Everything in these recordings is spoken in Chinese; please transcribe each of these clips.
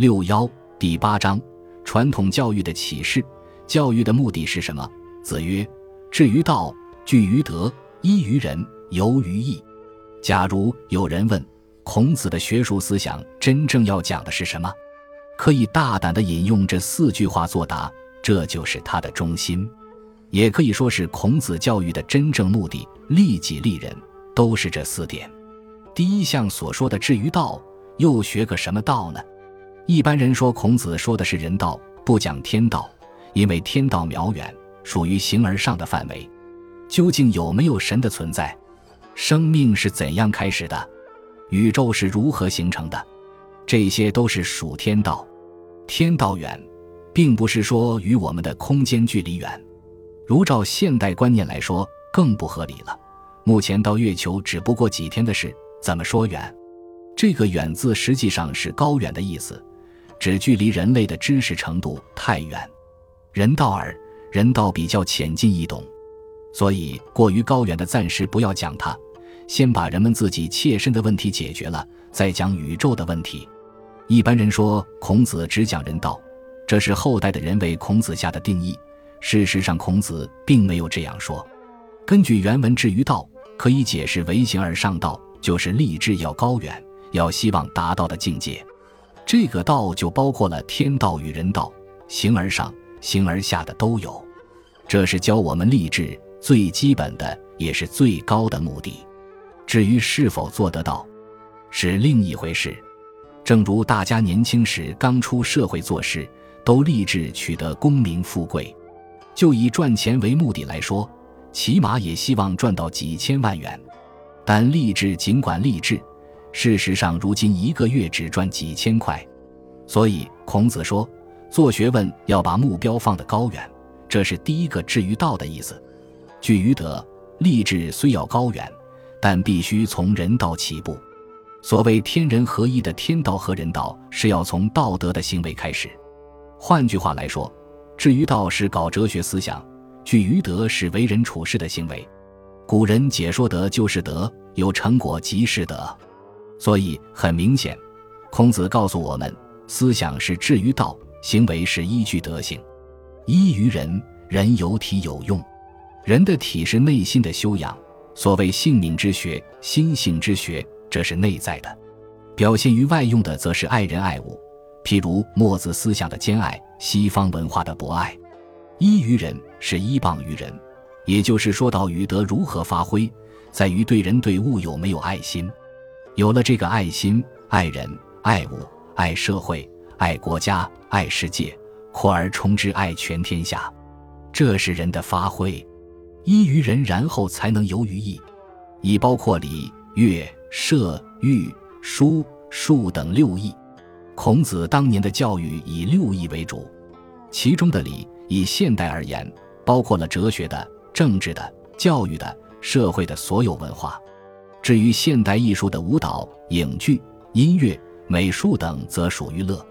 六幺第八章：传统教育的启示。教育的目的是什么？子曰：“至于道，据于德，依于仁，游于义。”假如有人问孔子的学术思想真正要讲的是什么，可以大胆地引用这四句话作答，这就是他的中心。也可以说是孔子教育的真正目的：利己利人，都是这四点。第一项所说的至于道，又学个什么道呢？一般人说孔子说的是人道，不讲天道，因为天道渺远，属于形而上的范围。究竟有没有神的存在？生命是怎样开始的？宇宙是如何形成的？这些都是属天道。天道远，并不是说与我们的空间距离远。如照现代观念来说，更不合理了。目前到月球只不过几天的事，怎么说远？这个“远”字实际上是高远的意思，只距离人类的知识程度太远。人道耳，人道比较浅近易懂，所以过于高远的暂时不要讲它。先把人们自己切身的问题解决了，再讲宇宙的问题。一般人说孔子只讲人道，这是后代的人为孔子下的定义。事实上，孔子并没有这样说。根据原文“至于道”，可以解释为形而上道，就是立志要高远，要希望达到的境界。这个道就包括了天道与人道，形而上、形而下的都有。这是教我们立志最基本的，也是最高的目的。至于是否做得到，是另一回事。正如大家年轻时刚出社会做事，都立志取得功名富贵，就以赚钱为目的来说，起码也希望赚到几千万元。但立志尽管立志，事实上如今一个月只赚几千块。所以孔子说，做学问要把目标放得高远，这是第一个至于道的意思。据于德，立志虽要高远。但必须从人道起步。所谓天人合一的天道和人道，是要从道德的行为开始。换句话来说，至于道是搞哲学思想，据于德是为人处事的行为。古人解说德就是德，有成果即是德。所以很明显，孔子告诉我们，思想是至于道，行为是依据德行。依于人，人有体有用。人的体是内心的修养。所谓性命之学、心性之学，这是内在的；表现于外用的，则是爱人爱物。譬如墨子思想的兼爱，西方文化的博爱。依于人，是依傍于人，也就是说到于德如何发挥，在于对人对物有没有爱心。有了这个爱心，爱人、爱物、爱社会、爱国家、爱世界，扩而充之，爱全天下，这是人的发挥。依于人，然后才能游于义，以包括礼、乐、射、御、书、数等六艺。孔子当年的教育以六艺为主，其中的礼，以现代而言，包括了哲学的、政治的、教育的、社会的所有文化。至于现代艺术的舞蹈、影剧、音乐、美术等，则属于乐、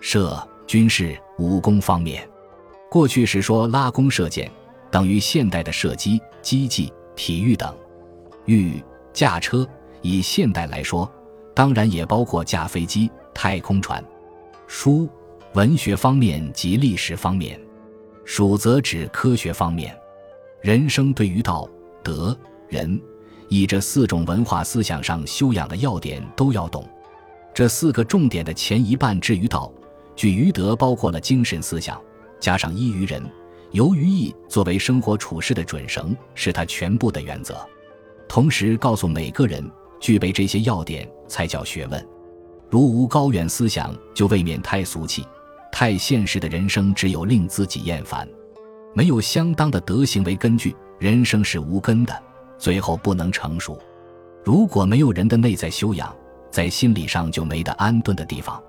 射、军事、武功方面。过去时说拉弓射箭。等于现代的射击、机技、体育等。御驾车，以现代来说，当然也包括驾飞机、太空船。书，文学方面及历史方面。属则指科学方面。人生对于道、德、人、以这四种文化思想上修养的要点都要懂。这四个重点的前一半至于道，举于德包括了精神思想，加上依于仁。由于义作为生活处事的准绳，是他全部的原则。同时告诉每个人，具备这些要点才叫学问。如无高远思想，就未免太俗气、太现实的人生，只有令自己厌烦。没有相当的德行为根据，人生是无根的，最后不能成熟。如果没有人的内在修养，在心理上就没得安顿的地方。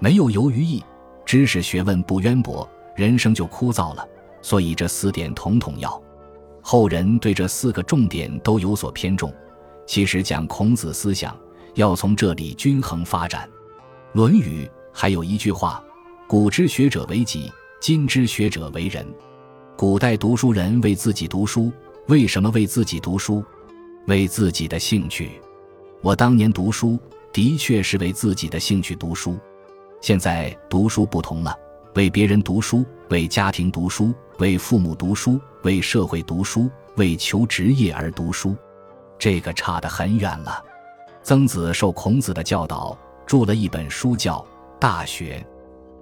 没有由于意，知识学问不渊博，人生就枯燥了。所以这四点统统要，后人对这四个重点都有所偏重。其实讲孔子思想，要从这里均衡发展。《论语》还有一句话：“古之学者为己，今之学者为人。”古代读书人为自己读书，为什么为自己读书？为自己的兴趣。我当年读书，的确是为自己的兴趣读书。现在读书不同了，为别人读书，为家庭读书，为父母读书，为社会读书，为求职业而读书，这个差得很远了。曾子受孔子的教导，著了一本书叫《大学》。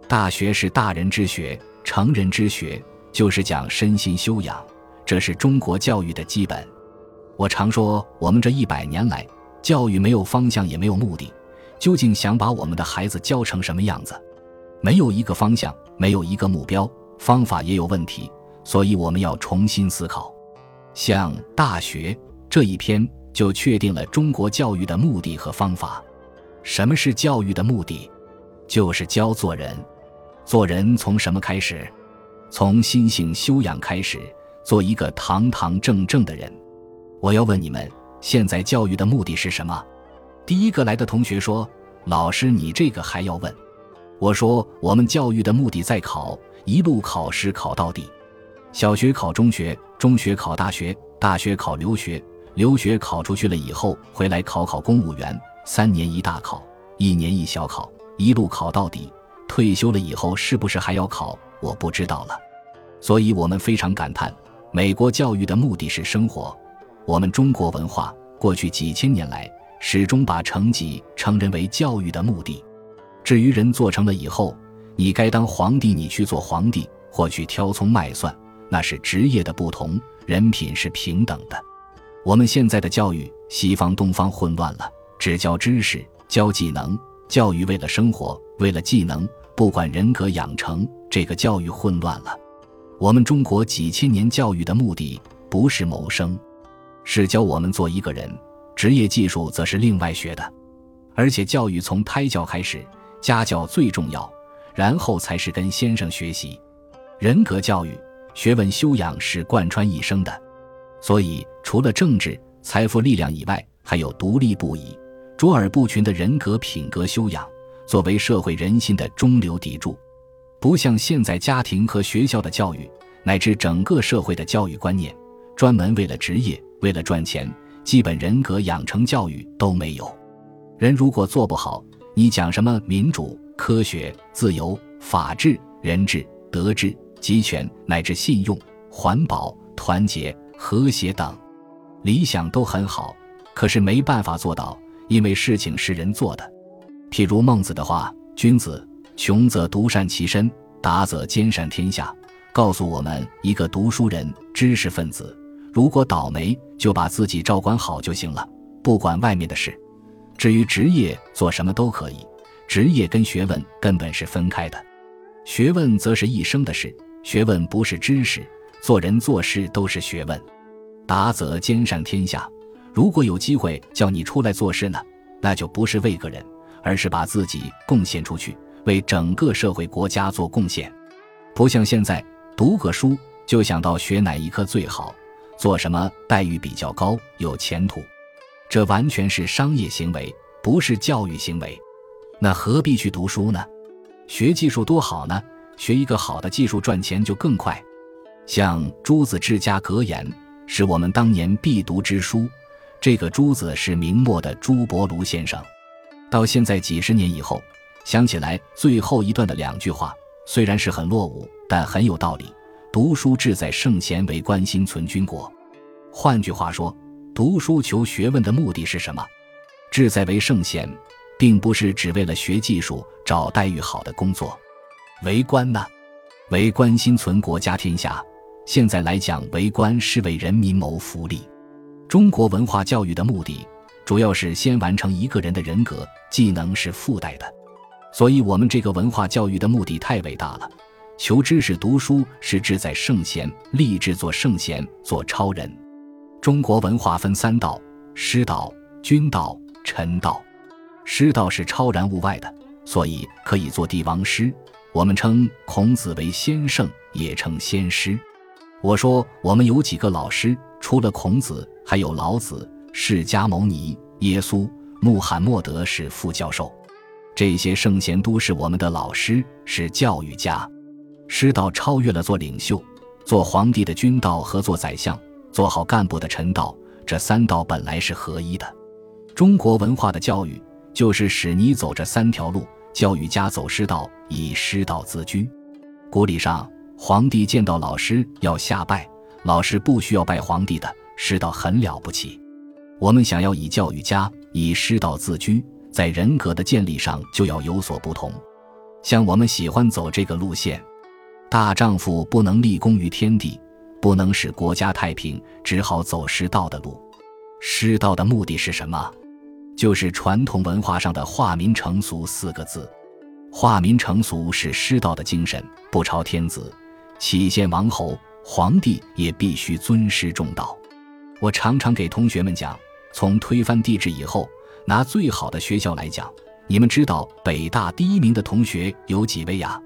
大学是大人之学，成人之学，就是讲身心修养，这是中国教育的基本。我常说，我们这一百年来，教育没有方向，也没有目的，究竟想把我们的孩子教成什么样子？没有一个方向，没有一个目标，方法也有问题，所以我们要重新思考。像《大学》这一篇。就确定了中国教育的目的和方法。什么是教育的目的？就是教做人。做人从什么开始？从心性修养开始，做一个堂堂正正的人。我要问你们，现在教育的目的是什么？第一个来的同学说：“老师，你这个还要问？”我说：“我们教育的目的在考，一路考试考到底。小学考中学，中学考大学，大学考留学。”留学考出去了以后，回来考考公务员，三年一大考，一年一小考，一路考到底。退休了以后，是不是还要考？我不知道了。所以我们非常感叹，美国教育的目的是生活，我们中国文化过去几千年来始终把成绩承认为教育的目的。至于人做成了以后，你该当皇帝，你去做皇帝，或去挑葱卖蒜，那是职业的不同，人品是平等的。我们现在的教育，西方东方混乱了，只教知识，教技能，教育为了生活，为了技能，不管人格养成，这个教育混乱了。我们中国几千年教育的目的不是谋生，是教我们做一个人，职业技术则是另外学的。而且教育从胎教开始，家教最重要，然后才是跟先生学习。人格教育、学问修养是贯穿一生的。所以，除了政治、财富、力量以外，还有独立不已、卓尔不群的人格品格修养，作为社会人心的中流砥柱。不像现在家庭和学校的教育，乃至整个社会的教育观念，专门为了职业、为了赚钱，基本人格养成教育都没有。人如果做不好，你讲什么民主、科学、自由、法治、人治、德治、集权，乃至信用、环保、团结。和谐等理想都很好，可是没办法做到，因为事情是人做的。譬如孟子的话：“君子穷则独善其身，达则兼善天下。”告诉我们，一个读书人、知识分子，如果倒霉，就把自己照管好就行了，不管外面的事。至于职业，做什么都可以，职业跟学问根本是分开的。学问则是一生的事，学问不是知识。做人做事都是学问，达则兼善天下。如果有机会叫你出来做事呢，那就不是为个人，而是把自己贡献出去，为整个社会国家做贡献。不像现在读个书就想到学哪一科最好，做什么待遇比较高，有前途，这完全是商业行为，不是教育行为。那何必去读书呢？学技术多好呢，学一个好的技术赚钱就更快。像《朱子治家格言》是我们当年必读之书。这个朱子是明末的朱伯庐先生。到现在几十年以后，想起来最后一段的两句话，虽然是很落伍，但很有道理。读书志在圣贤，为官心存军国。换句话说，读书求学问的目的是什么？志在为圣贤，并不是只为了学技术、找待遇好的工作。为官呢？为官心存国家天下。现在来讲，为官是为人民谋福利。中国文化教育的目的，主要是先完成一个人的人格，技能是附带的。所以，我们这个文化教育的目的太伟大了。求知识、读书是志在圣贤，立志做圣贤、做超人。中国文化分三道：师道、君道、臣道。师道是超然物外的，所以可以做帝王师。我们称孔子为先圣，也称先师。我说，我们有几个老师，除了孔子，还有老子、释迦牟尼、耶稣、穆罕默德是副教授。这些圣贤都是我们的老师，是教育家。师道超越了做领袖、做皇帝的君道和做宰相、做好干部的臣道，这三道本来是合一的。中国文化的教育就是使你走这三条路，教育家走师道，以师道自居。古礼上，皇帝见到老师要下拜，老师不需要拜皇帝的，师道很了不起。我们想要以教育家，以师道自居，在人格的建立上就要有所不同。像我们喜欢走这个路线，大丈夫不能立功于天地，不能使国家太平，只好走师道的路。师道的目的是什么？就是传统文化上的“化民成俗”四个字。化民成俗是师道的精神，不朝天子、启献王侯、皇帝也必须尊师重道。我常常给同学们讲，从推翻帝制以后，拿最好的学校来讲，你们知道北大第一名的同学有几位呀？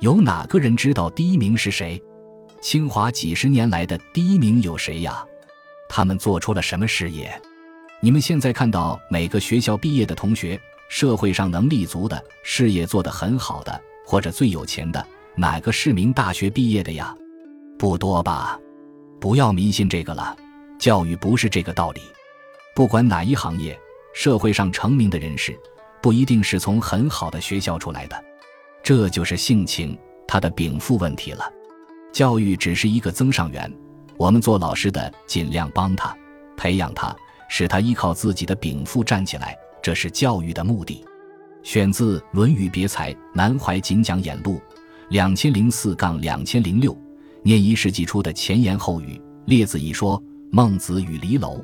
有哪个人知道第一名是谁？清华几十年来的第一名有谁呀？他们做出了什么事业？你们现在看到每个学校毕业的同学，社会上能立足的，事业做得很好的，或者最有钱的，哪个是名大学毕业的呀？不多吧？不要迷信这个了，教育不是这个道理。不管哪一行业，社会上成名的人士，不一定是从很好的学校出来的，这就是性情，他的禀赋问题了。教育只是一个增上缘，我们做老师的尽量帮他，培养他。使他依靠自己的禀赋站起来，这是教育的目的。选自《论语别裁》，南怀瑾讲演录，两千零四杠两千零六，念一世纪初的前言后语。列子一说：孟子与离娄。